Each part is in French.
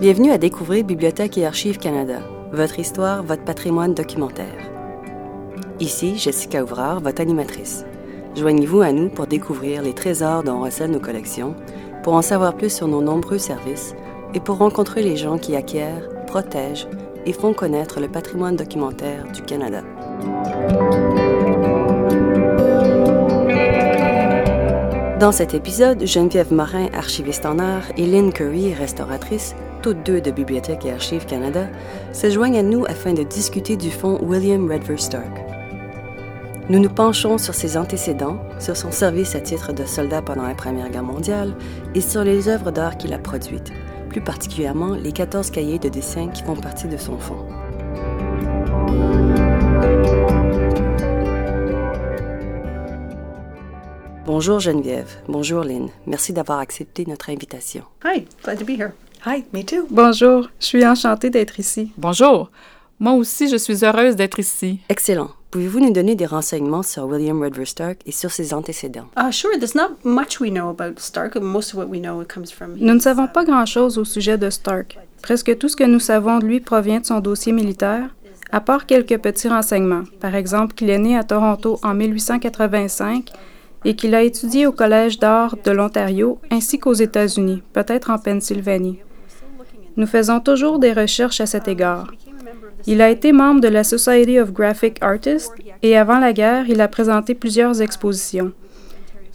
Bienvenue à découvrir Bibliothèque et Archives Canada, votre histoire, votre patrimoine documentaire. Ici, Jessica Ouvrard, votre animatrice. Joignez-vous à nous pour découvrir les trésors dont recèlent nos collections, pour en savoir plus sur nos nombreux services et pour rencontrer les gens qui acquièrent, protègent et font connaître le patrimoine documentaire du Canada. Dans cet épisode, Geneviève Morin, archiviste en art, et Lynn Curry, restauratrice, toutes deux de Bibliothèque et Archives Canada, se joignent à nous afin de discuter du fonds William Redver Stark. Nous nous penchons sur ses antécédents, sur son service à titre de soldat pendant la Première Guerre mondiale et sur les œuvres d'art qu'il a produites, plus particulièrement les 14 cahiers de dessin qui font partie de son fonds. Bonjour Geneviève, bonjour Lynn. Merci d'avoir accepté notre invitation. Hi, glad to be here. Hi, me too. Bonjour, je suis enchantée d'être ici. Bonjour. Moi aussi, je suis heureuse d'être ici. Excellent. Pouvez-vous nous donner des renseignements sur William Redver Stark et sur ses antécédents? Uh, sure, there's not much we know about Stark. Most of what we know comes from. Nous ne savons pas grand-chose au sujet de Stark. Presque tout ce que nous savons de lui provient de son dossier militaire, à part quelques petits renseignements. Par exemple, qu'il est né à Toronto en 1885 et qu'il a étudié au Collège d'art de l'Ontario ainsi qu'aux États-Unis, peut-être en Pennsylvanie. Nous faisons toujours des recherches à cet égard. Il a été membre de la Society of Graphic Artists et avant la guerre, il a présenté plusieurs expositions.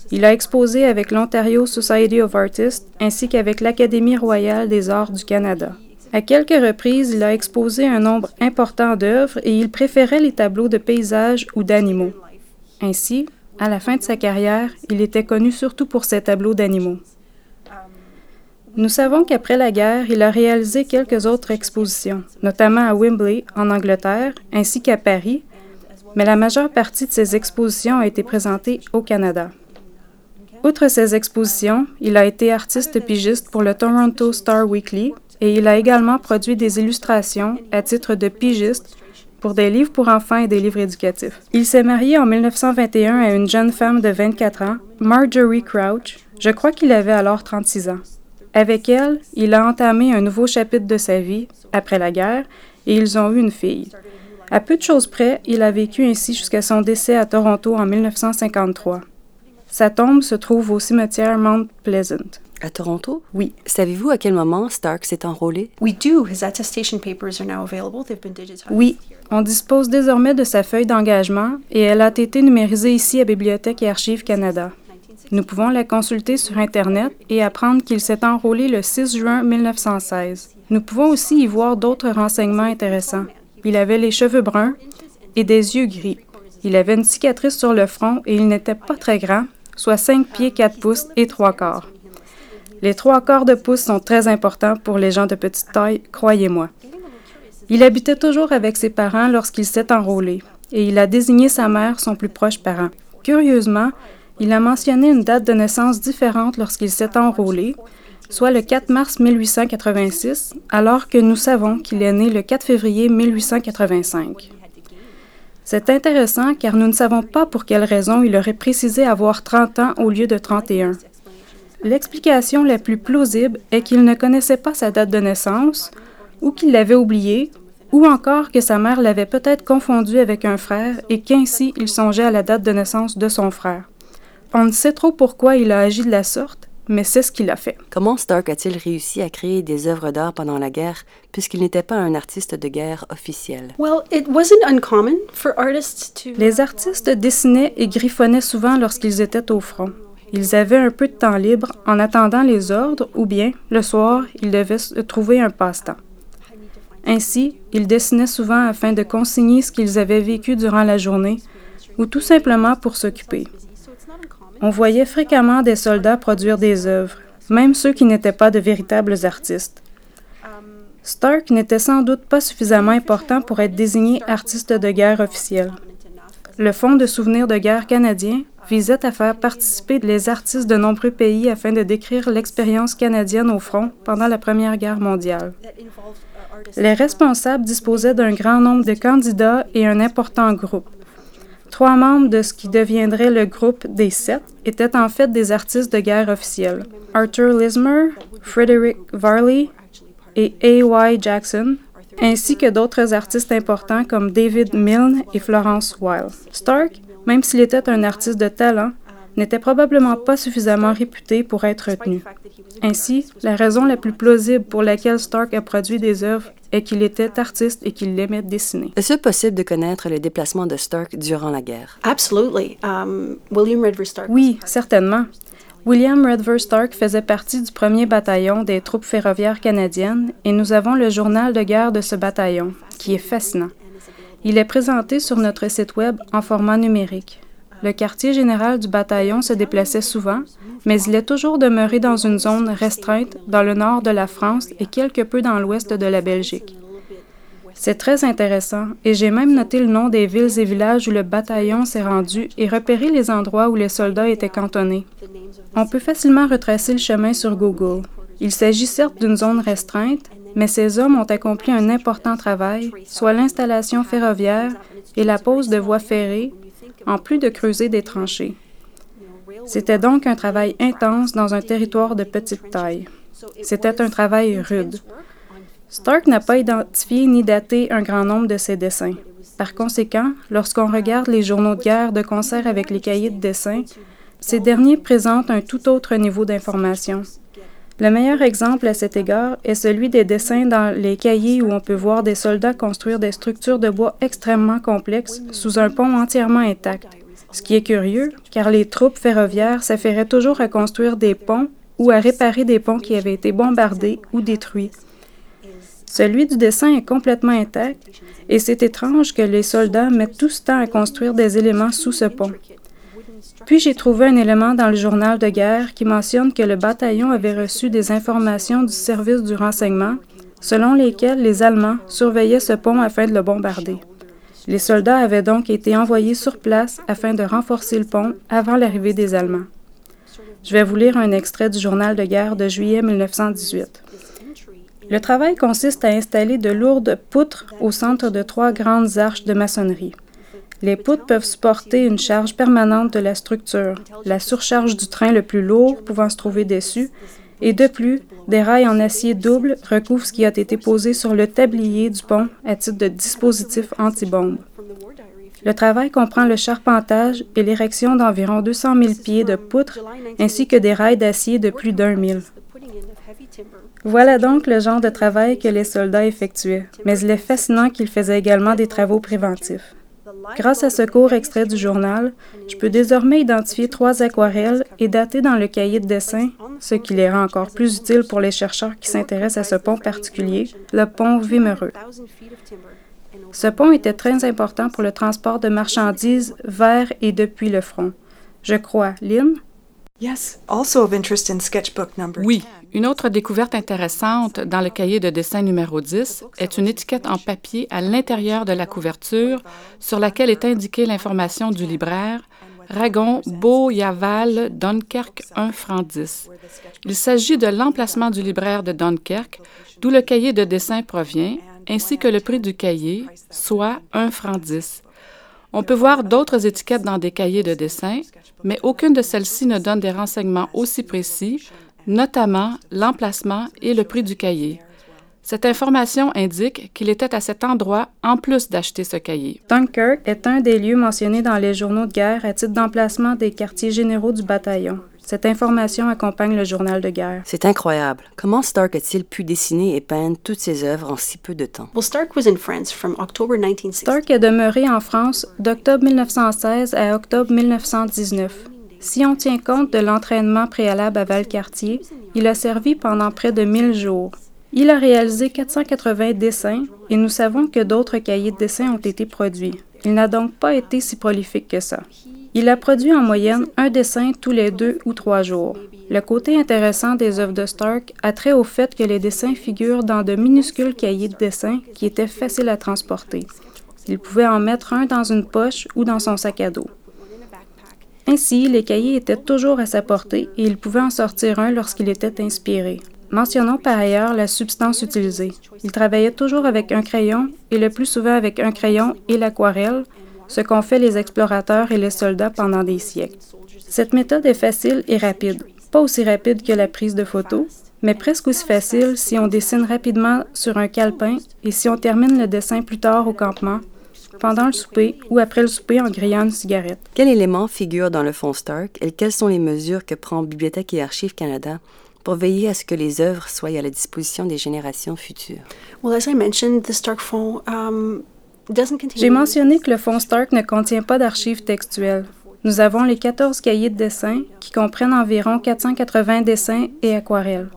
Il a exposé avec l'Ontario Society of Artists ainsi qu'avec l'Académie royale des arts du Canada. À quelques reprises, il a exposé un nombre important d'œuvres et il préférait les tableaux de paysages ou d'animaux. Ainsi, à la fin de sa carrière, il était connu surtout pour ses tableaux d'animaux. Nous savons qu'après la guerre, il a réalisé quelques autres expositions, notamment à Wembley, en Angleterre, ainsi qu'à Paris, mais la majeure partie de ses expositions a été présentée au Canada. Outre ces expositions, il a été artiste pigiste pour le Toronto Star Weekly et il a également produit des illustrations à titre de pigiste pour des livres pour enfants et des livres éducatifs. Il s'est marié en 1921 à une jeune femme de 24 ans, Marjorie Crouch. Je crois qu'il avait alors 36 ans. Avec elle, il a entamé un nouveau chapitre de sa vie, après la guerre, et ils ont eu une fille. À peu de choses près, il a vécu ainsi jusqu'à son décès à Toronto en 1953. Sa tombe se trouve au cimetière Mount Pleasant. À Toronto? Oui. Savez-vous à quel moment Stark s'est enrôlé? We do. His attestation papers are now available. They've been digitized. Oui, on dispose désormais de sa feuille d'engagement et elle a été numérisée ici à Bibliothèque et Archives Canada. Nous pouvons la consulter sur Internet et apprendre qu'il s'est enrôlé le 6 juin 1916. Nous pouvons aussi y voir d'autres renseignements intéressants. Il avait les cheveux bruns et des yeux gris. Il avait une cicatrice sur le front et il n'était pas très grand, soit 5 pieds 4 pouces et 3 quarts. Les 3 quarts de pouce sont très importants pour les gens de petite taille, croyez-moi. Il habitait toujours avec ses parents lorsqu'il s'est enrôlé, et il a désigné sa mère son plus proche parent. Curieusement, il a mentionné une date de naissance différente lorsqu'il s'est enrôlé, soit le 4 mars 1886, alors que nous savons qu'il est né le 4 février 1885. C'est intéressant car nous ne savons pas pour quelle raison il aurait précisé avoir 30 ans au lieu de 31. L'explication la plus plausible est qu'il ne connaissait pas sa date de naissance, ou qu'il l'avait oubliée, ou encore que sa mère l'avait peut-être confondu avec un frère et qu'ainsi il songeait à la date de naissance de son frère. On ne sait trop pourquoi il a agi de la sorte, mais c'est ce qu'il a fait. Comment Stark a-t-il réussi à créer des œuvres d'art pendant la guerre puisqu'il n'était pas un artiste de guerre officiel? Well, it wasn't uncommon for artists to. Les artistes dessinaient et griffonnaient souvent lorsqu'ils étaient au front. Ils avaient un peu de temps libre en attendant les ordres ou bien, le soir, ils devaient se trouver un passe-temps. Ainsi, ils dessinaient souvent afin de consigner ce qu'ils avaient vécu durant la journée ou tout simplement pour s'occuper. On voyait fréquemment des soldats produire des œuvres, même ceux qui n'étaient pas de véritables artistes. Stark n'était sans doute pas suffisamment important pour être désigné artiste de guerre officiel. Le Fonds de souvenirs de guerre canadien visait à faire participer les artistes de nombreux pays afin de décrire l'expérience canadienne au front pendant la Première Guerre mondiale. Les responsables disposaient d'un grand nombre de candidats et un important groupe. Trois membres de ce qui deviendrait le groupe des sept étaient en fait des artistes de guerre officiels. Arthur Lismer, Frederick Varley, et A.Y. Jackson, ainsi que d'autres artistes importants comme David Milne et Florence Weil. Stark, même s'il était un artiste de talent, n'était probablement pas suffisamment réputé pour être retenu. Ainsi, la raison la plus plausible pour laquelle Stark a produit des œuvres est qu'il était artiste et qu'il aimait dessiner. Est-ce possible de connaître les déplacements de Stark durant la guerre? Absolutely. Um, William Redver Stark. Oui, certainement. William Redver Stark faisait partie du premier bataillon des troupes ferroviaires canadiennes et nous avons le journal de guerre de ce bataillon, qui est fascinant. Il est présenté sur notre site Web en format numérique. Le quartier général du bataillon se déplaçait souvent, mais il est toujours demeuré dans une zone restreinte dans le nord de la France et quelque peu dans l'ouest de la Belgique. C'est très intéressant et j'ai même noté le nom des villes et villages où le bataillon s'est rendu et repéré les endroits où les soldats étaient cantonnés. On peut facilement retracer le chemin sur Google. Il s'agit certes d'une zone restreinte, mais ces hommes ont accompli un important travail, soit l'installation ferroviaire et la pose de voies ferrées, en plus de creuser des tranchées. C'était donc un travail intense dans un territoire de petite taille. C'était un travail rude. Stark n'a pas identifié ni daté un grand nombre de ses dessins. Par conséquent, lorsqu'on regarde les journaux de guerre de concert avec les cahiers de dessin, ces derniers présentent un tout autre niveau d'information. Le meilleur exemple à cet égard est celui des dessins dans les cahiers où on peut voir des soldats construire des structures de bois extrêmement complexes sous un pont entièrement intact. Ce qui est curieux, car les troupes ferroviaires s'affairaient toujours à construire des ponts ou à réparer des ponts qui avaient été bombardés ou détruits. Celui du dessin est complètement intact et c'est étrange que les soldats mettent tout ce temps à construire des éléments sous ce pont. Puis j'ai trouvé un élément dans le journal de guerre qui mentionne que le bataillon avait reçu des informations du service du renseignement selon lesquelles les Allemands surveillaient ce pont afin de le bombarder. Les soldats avaient donc été envoyés sur place afin de renforcer le pont avant l'arrivée des Allemands. Je vais vous lire un extrait du journal de guerre de juillet 1918. Le travail consiste à installer de lourdes poutres au centre de trois grandes arches de maçonnerie. Les poutres peuvent supporter une charge permanente de la structure, la surcharge du train le plus lourd pouvant se trouver dessus, et de plus, des rails en acier double recouvrent ce qui a été posé sur le tablier du pont à titre de dispositif anti-bombe. Le travail comprend le charpentage et l'érection d'environ 200 000 pieds de poutres ainsi que des rails d'acier de plus d'un mille. Voilà donc le genre de travail que les soldats effectuaient, mais il est fascinant qu'ils faisaient également des travaux préventifs. Grâce à ce court extrait du journal, je peux désormais identifier trois aquarelles et dater dans le cahier de dessin, ce qui les rend encore plus utiles pour les chercheurs qui s'intéressent à ce pont particulier, le pont Vimereux. Ce pont était très important pour le transport de marchandises vers et depuis le front. Je crois, Lynn? Oui, une autre découverte intéressante dans le cahier de dessin numéro 10 est une étiquette en papier à l'intérieur de la couverture sur laquelle est indiquée l'information du libraire Ragon, Beau, Yaval, Dunkerque, 1 franc 10. Il s'agit de l'emplacement du libraire de Dunkerque, d'où le cahier de dessin provient, ainsi que le prix du cahier, soit 1 franc 10. On peut voir d'autres étiquettes dans des cahiers de dessin, mais aucune de celles-ci ne donne des renseignements aussi précis, notamment l'emplacement et le prix du cahier. Cette information indique qu'il était à cet endroit en plus d'acheter ce cahier. Dunkirk est un des lieux mentionnés dans les journaux de guerre à titre d'emplacement des quartiers généraux du bataillon. Cette information accompagne le journal de guerre. C'est incroyable. Comment Stark a-t-il pu dessiner et peindre toutes ses œuvres en si peu de temps? Stark was in France from October Stark est demeuré en France d'octobre 1916 à octobre 1919. Si on tient compte de l'entraînement préalable à Valcartier, il a servi pendant près de 1000 jours. Il a réalisé 480 dessins et nous savons que d'autres cahiers de dessins ont été produits. Il n'a donc pas été si prolifique que ça. Il a produit en moyenne un dessin tous les deux ou trois jours. Le côté intéressant des œuvres de Stark a trait au fait que les dessins figurent dans de minuscules cahiers de dessin qui étaient faciles à transporter. Il pouvait en mettre un dans une poche ou dans son sac à dos. Ainsi, les cahiers étaient toujours à sa portée et il pouvait en sortir un lorsqu'il était inspiré. Mentionnons par ailleurs la substance utilisée. Il travaillait toujours avec un crayon et le plus souvent avec un crayon et l'aquarelle, ce qu'ont fait les explorateurs et les soldats pendant des siècles. Cette méthode est facile et rapide, pas aussi rapide que la prise de photos, mais presque aussi facile si on dessine rapidement sur un calepin et si on termine le dessin plus tard au campement, pendant le souper ou après le souper en grillant une cigarette. Quel élément figure dans le fonds Stark et quelles sont les mesures que prend Bibliothèque et Archives Canada pour veiller à ce que les œuvres soient à la disposition des générations futures? Well, as I mentioned, the Stark Fund um, doesn't contain. J'ai mentionné que le fonds Stark ne contient pas d'archives textuelles. Nous avons les 14 cahiers de dessin qui comprennent environ 480 dessins et aquarelles.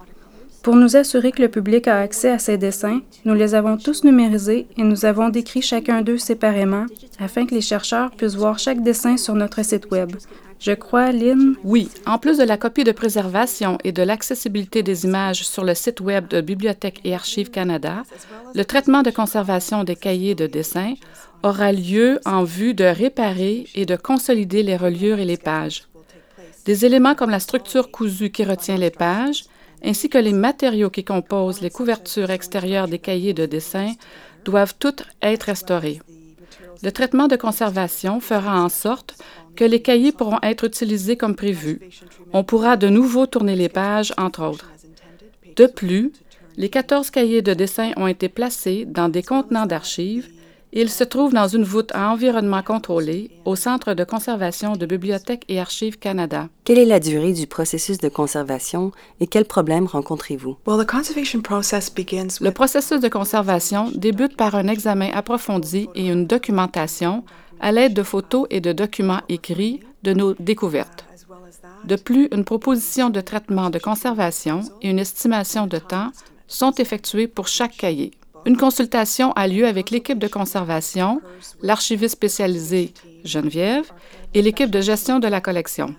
Pour nous assurer que le public a accès à ces dessins, nous les avons tous numérisés et nous avons décrit chacun d'eux séparément afin que les chercheurs puissent voir chaque dessin sur notre site Web. Je crois, Lynn, Oui, en plus de la copie de préservation et de l'accessibilité des images sur le site Web de Bibliothèque et Archives Canada, le traitement de conservation des cahiers de dessin aura lieu en vue de réparer et de consolider les reliures et les pages. Des éléments comme la structure cousue qui retient les pages, ainsi que les matériaux qui composent les couvertures extérieures des cahiers de dessin doivent toutes être restaurés. Le traitement de conservation fera en sorte que les cahiers pourront être utilisés comme prévu. On pourra de nouveau tourner les pages, entre autres. De plus, les 14 cahiers de dessin ont été placés dans des contenants d'archives ils se trouvent dans une voûte à environnement contrôlé au Centre de conservation de Bibliothèque et Archives Canada. Quelle est la durée du processus de conservation et quels problèmes rencontrez-vous? Well, the conservation process begins Le processus de conservation débute par un examen approfondi et une documentation à l'aide de photos et de documents écrits de nos découvertes. De plus, une proposition de traitement de conservation et une estimation de temps sont effectuées pour chaque cahier. Une consultation a lieu avec l'équipe de conservation, l'archiviste spécialisé Geneviève et l'équipe de gestion de la collection.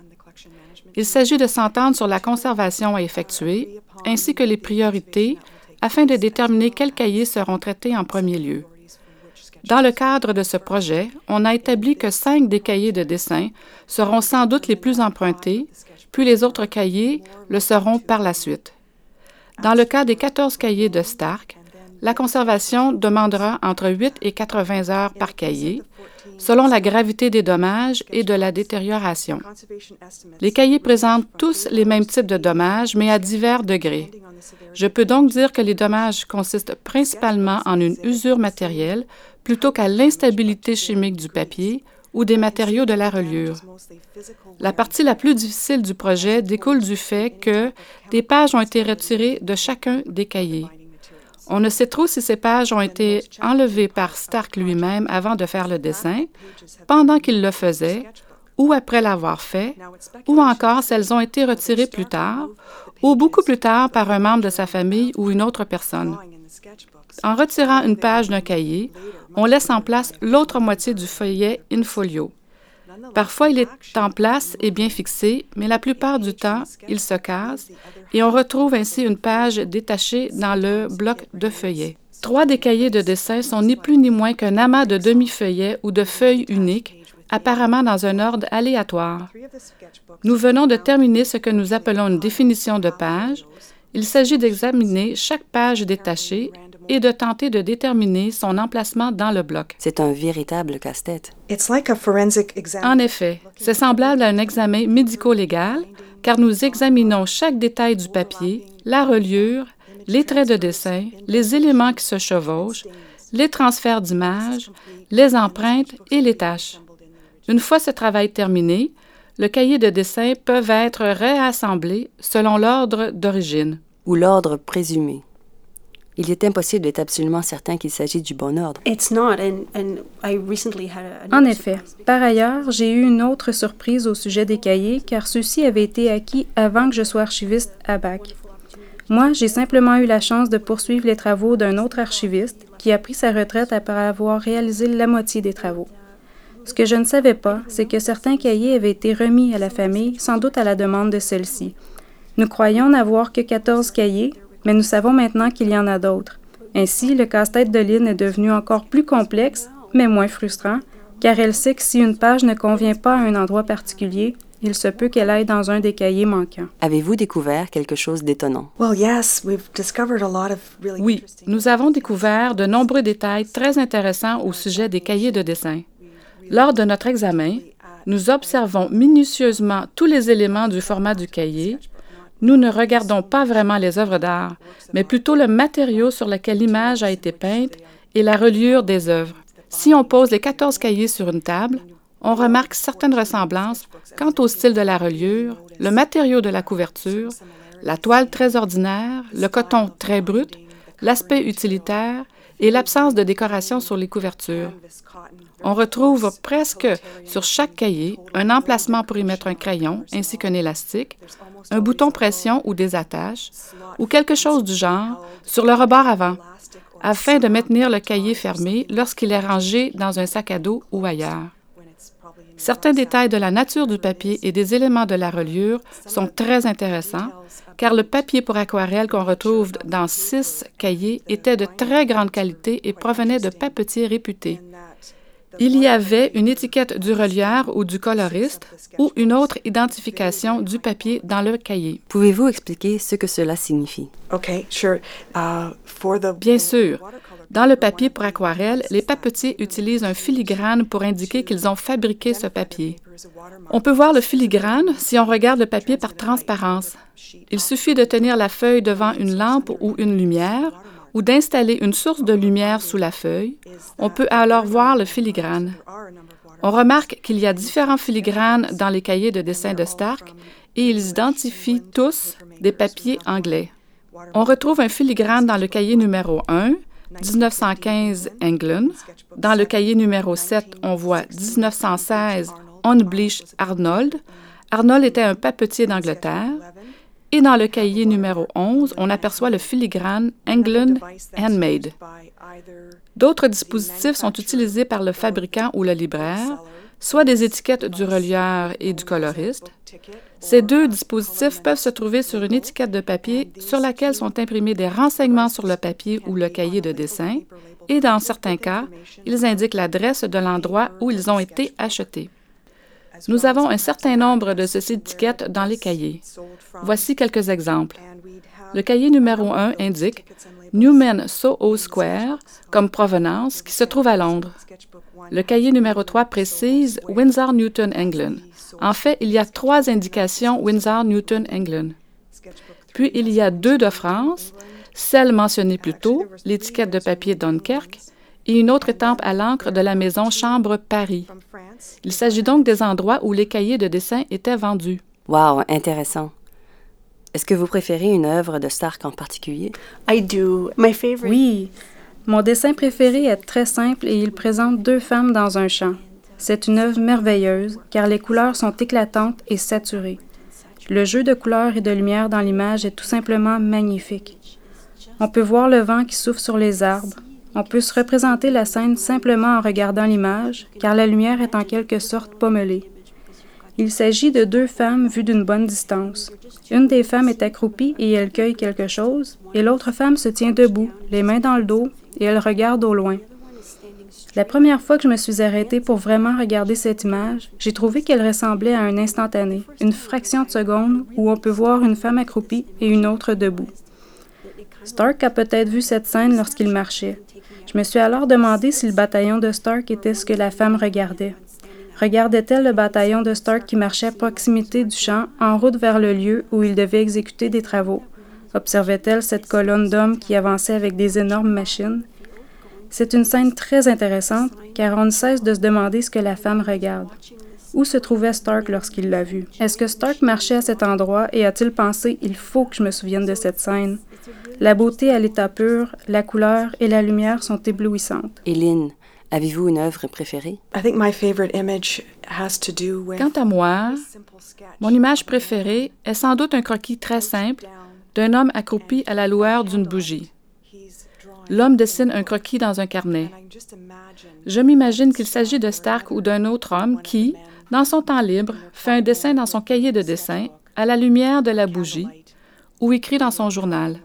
Il s'agit de s'entendre sur la conservation à effectuer ainsi que les priorités afin de déterminer quels cahiers seront traités en premier lieu. Dans le cadre de ce projet, on a établi que cinq des cahiers de dessin seront sans doute les plus empruntés, puis les autres cahiers le seront par la suite. Dans le cas des 14 cahiers de Stark, la conservation demandera entre 8 et 80 heures par cahier, selon la gravité des dommages et de la détérioration. Les cahiers présentent tous les mêmes types de dommages, mais à divers degrés. Je peux donc dire que les dommages consistent principalement en une usure matérielle plutôt qu'à l'instabilité chimique du papier ou des matériaux de la reliure. La partie la plus difficile du projet découle du fait que des pages ont été retirées de chacun des cahiers. On ne sait trop si ces pages ont été enlevées par Stark lui-même avant de faire le dessin, pendant qu'il le faisait, ou après l'avoir fait, ou encore si elles ont été retirées plus tard, ou beaucoup plus tard par un membre de sa famille ou une autre personne. En retirant une page d'un cahier, on laisse en place l'autre moitié du feuillet in folio. Parfois, il est en place et bien fixé, mais la plupart du temps, il se casse et on retrouve ainsi une page détachée dans le bloc de feuillet. Trois des cahiers de dessin sont ni plus ni moins qu'un amas de demi-feuillets ou de feuilles uniques, apparemment dans un ordre aléatoire. Nous venons de terminer ce que nous appelons une définition de page. Il s'agit d'examiner chaque page détachée et de tenter de déterminer son emplacement dans le bloc. C'est un véritable casse-tête. It's like a forensic exam. En effet, c'est semblable à un examen médico-légal, car nous examinons chaque détail du papier, la reliure, les traits de dessin, les éléments qui se chevauchent, les transferts d'images, les empreintes et les tâches. Une fois ce travail terminé, le cahier de dessin peut être réassemblé selon l'ordre d'origine. Ou l'ordre présumé. Il est impossible d'être absolument certain qu'il s'agit du bon ordre. It's not, and, and I recently had a. En effet. Par ailleurs, j'ai eu une autre surprise au sujet des cahiers, car ceux-ci avaient été acquis avant que je sois archiviste à BAC. Moi, j'ai simplement eu la chance de poursuivre les travaux d'un autre archiviste qui a pris sa retraite après avoir réalisé la moitié des travaux. Ce que je ne savais pas, c'est que certains cahiers avaient été remis à la famille, sans doute à la demande de celle-ci. Nous croyions n'avoir que 14 cahiers, mais nous savons maintenant qu'il y en a d'autres. Ainsi, le casse-tête de Lynn est devenu encore plus complexe, mais moins frustrant, car elle sait que si une page ne convient pas à un endroit particulier, il se peut qu'elle aille dans un des cahiers manquants. Avez-vous découvert quelque chose d'étonnant? Well, yes, we've discovered a lot of really Oui, nous avons découvert de nombreux détails très intéressants au sujet des cahiers de dessin. Lors de notre examen, nous observons minutieusement tous les éléments du format du cahier, Nous ne regardons pas vraiment les œuvres d'art, mais plutôt le matériau sur lequel l'image a été peinte et la reliure des œuvres. Si on pose les 14 cahiers sur une table, on remarque certaines ressemblances quant au style de la reliure, le matériau de la couverture, la toile très ordinaire, le coton très brut, l'aspect utilitaire et l'absence de décoration sur les couvertures. On retrouve presque sur chaque cahier un emplacement pour y mettre un crayon ainsi qu'un élastique, un bouton pression ou des attaches, ou quelque chose du genre sur le rebord avant, afin de maintenir le cahier fermé lorsqu'il est rangé dans un sac à dos ou ailleurs. Certains détails de la nature du papier et des éléments de la reliure sont très intéressants, car le papier pour aquarelle qu'on retrouve dans six cahiers était de très grande qualité et provenait de papetiers réputés. Il y avait une étiquette du relieur ou du coloriste ou une autre identification du papier dans le cahier. Pouvez-vous expliquer ce que cela signifie? Okay, sure. Uh, for the Bien sûr, dans le papier pour aquarelle, les papetiers utilisent un filigrane pour indiquer qu'ils ont fabriqué ce papier. On peut voir le filigrane si on regarde le papier par transparence. Il suffit de tenir la feuille devant une lampe ou une lumière ou d'installer une source de lumière sous la feuille. On peut alors voir le filigrane. On remarque qu'il y a différents filigranes dans les cahiers de dessin de Stark et ils identifient tous des papiers anglais. On retrouve un filigrane dans le cahier numéro 1, 1915 England. Dans le cahier numéro 7, on voit 1916 Unbleached Arnold. Arnold était un papetier d'Angleterre. Et dans le cahier numéro 11, on aperçoit le filigrane England Handmade. D'autres dispositifs sont utilisés par le fabricant ou le libraire, soit des étiquettes du relieur et du coloriste. Ces deux dispositifs peuvent se trouver sur une étiquette de papier sur laquelle sont imprimés des renseignements sur le papier ou le cahier de dessin, et dans certains cas, ils indiquent l'adresse de l'endroit où ils ont été achetés. Nous avons un certain nombre de ces étiquettes dans les cahiers. Voici quelques exemples. Le cahier numéro 1 indique Newman Soho Square comme provenance qui se trouve à Londres. Le cahier numéro 3 précise Windsor Newton England. En fait, il y a trois indications Windsor Newton England. Puis il y a deux de France, celle mentionnée plus tôt, l'étiquette de papier Dunkerque, et une autre étampe à l'encre de la maison Chambre Paris. Il s'agit donc des endroits où les cahiers de dessin étaient vendus. Wow, intéressant. Est-ce que vous préférez une œuvre de Stark en particulier? I do. My favorite. Oui, mon dessin préféré est très simple et il présente deux femmes dans un champ. C'est une œuvre merveilleuse car les couleurs sont éclatantes et saturées. Le jeu de couleurs et de lumière dans l'image est tout simplement magnifique. On peut voir le vent qui souffle sur les arbres. On peut se représenter la scène simplement en regardant l'image, car la lumière est en quelque sorte pommelée. Il s'agit de deux femmes vues d'une bonne distance. Une des femmes est accroupie et elle cueille quelque chose, et l'autre femme se tient debout, les mains dans le dos, et elle regarde au loin. La première fois que je me suis arrêtée pour vraiment regarder cette image, j'ai trouvé qu'elle ressemblait à un instantané, une fraction de seconde où on peut voir une femme accroupie et une autre debout. Stark a peut-être vu cette scène lorsqu'il marchait. Je me suis alors demandé si le bataillon de Stark était ce que la femme regardait. Regardait-elle le bataillon de Stark qui marchait à proximité du champ, en route vers le lieu où il devait exécuter des travaux? Observait-elle cette colonne d'hommes qui avançait avec des énormes machines? C'est une scène très intéressante, car on ne cesse de se demander ce que la femme regarde. Où se trouvait Stark lorsqu'il l'a vue? Est-ce que Stark marchait à cet endroit et a-t-il pensé Il faut que je me souvienne de cette scène? La beauté à l'état pur, la couleur et la lumière sont éblouissantes. Avez-vous une œuvre préférée? Quant à moi, mon image préférée est sans doute un croquis très simple d'un homme accroupi à la lueur d'une bougie. L'homme dessine un croquis dans un carnet. Je m'imagine qu'il s'agit de Stark ou d'un autre homme qui, dans son temps libre, fait un dessin dans son cahier de dessin à la lumière de la bougie ou écrit dans son journal.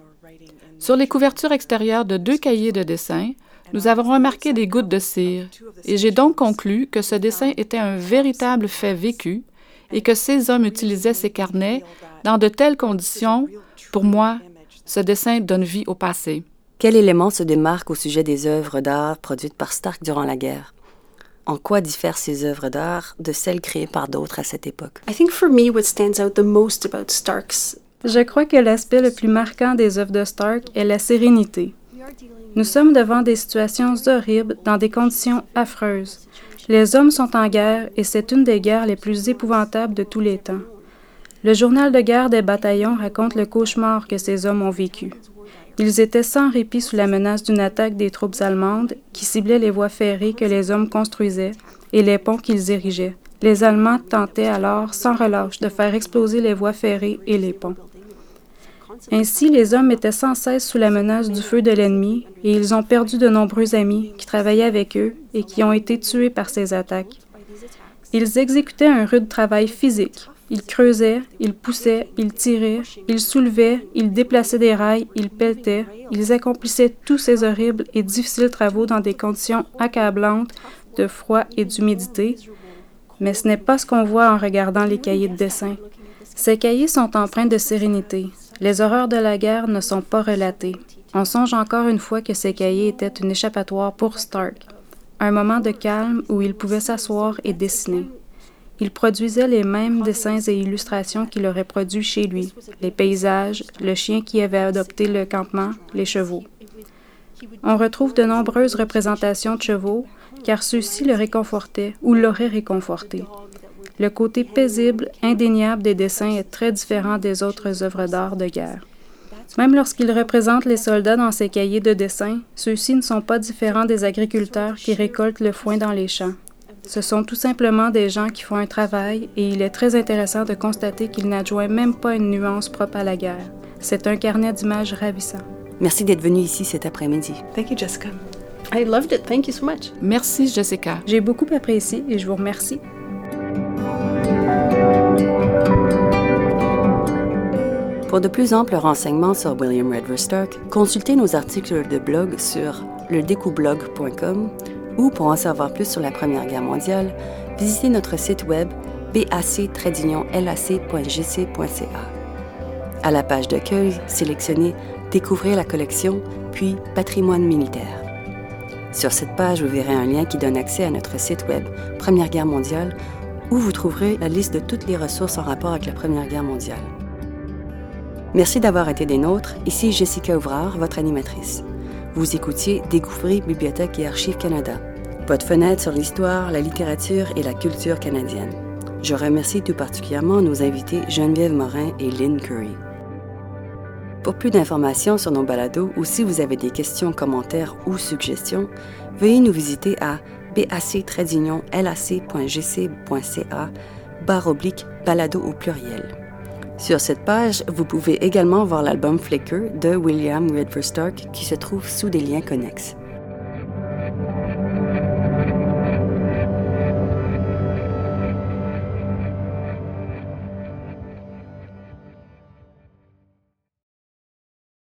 Sur les couvertures extérieures de deux cahiers de dessin, nous avons remarqué des gouttes de cire, et j'ai donc conclu que ce dessin était un véritable fait vécu et que ces hommes utilisaient ces carnets dans de telles conditions. Pour moi, ce dessin donne vie au passé. Quel élément se démarque au sujet des œuvres d'art produites par Stark durant la guerre? En quoi diffèrent ces œuvres d'art de celles créées par d'autres à cette époque? I think for me, what stands out the most about Stark's Je crois que l'aspect le plus marquant des œuvres de Stark est la sérénité. Nous sommes devant des situations horribles dans des conditions affreuses. Les hommes sont en guerre et c'est une des guerres les plus épouvantables de tous les temps. Le journal de guerre des bataillons raconte le cauchemar que ces hommes ont vécu. Ils étaient sans répit sous la menace d'une attaque des troupes allemandes qui ciblaient les voies ferrées que les hommes construisaient et les ponts qu'ils érigeaient. Les Allemands tentaient alors sans relâche de faire exploser les voies ferrées et les ponts. Ainsi, les hommes étaient sans cesse sous la menace du feu de l'ennemi et ils ont perdu de nombreux amis qui travaillaient avec eux et qui ont été tués par ces attaques. Ils exécutaient un rude travail physique. Ils creusaient, ils poussaient, ils tiraient, ils soulevaient, ils déplaçaient des rails, ils pelletaient, ils accomplissaient tous ces horribles et difficiles travaux dans des conditions accablantes de froid et d'humidité. Mais ce n'est pas ce qu'on voit en regardant les cahiers de dessin. Ces cahiers sont empreints de sérénité, les horreurs de la guerre ne sont pas relatées. On songe encore une fois que ces cahiers étaient une échappatoire pour Stark, un moment de calme où il pouvait s'asseoir et dessiner. Il produisait les mêmes dessins et illustrations qu'il aurait produits chez lui, les paysages, le chien qui avait adopté le campement, les chevaux. On retrouve de nombreuses représentations de chevaux, car ceux-ci le réconfortaient ou l'auraient réconforté. Le côté paisible, indéniable des dessins est très différent des autres œuvres d'art de guerre. Même lorsqu'il représente les soldats dans ses cahiers de dessin, ceux-ci ne sont pas différents des agriculteurs qui récoltent le foin dans les champs. Ce sont tout simplement des gens qui font un travail et il est très intéressant de constater qu'il n'adjoint même pas une nuance propre à la guerre. C'est un carnet d'images ravissant. Merci d'être venu ici cet après-midi. Thank you, Jessica. I loved it. Thank you so much. Merci, Jessica. J'ai beaucoup apprécié et je vous remercie. Pour de plus amples renseignements sur William Redver Stark, consultez nos articles de blog sur ledécoublog.com ou pour en savoir plus sur la Première Guerre mondiale, visitez notre site web bac-lac.gc.ca. À la page d'accueil, sélectionnez Découvrir la collection, puis Patrimoine militaire. Sur cette page, vous verrez un lien qui donne accès à notre site web Première Guerre mondiale où vous trouverez la liste de toutes les ressources en rapport avec la Première Guerre mondiale. Merci d'avoir été des nôtres. Ici Jessica Ouvrard, votre animatrice. Vous écoutiez Découvrir Bibliothèque et Archives Canada, votre fenêtre sur l'histoire, la littérature et la culture canadienne. Je remercie tout particulièrement nos invités Geneviève Morin et Lynn Curry. Pour plus d'informations sur nos balados ou si vous avez des questions, commentaires ou suggestions, veuillez nous visiter à bac-lac.gc.ca barre oblique balado au pluriel. Sur cette page, vous pouvez également voir l'album Flicker de William Redver Stark qui se trouve sous des liens connexes.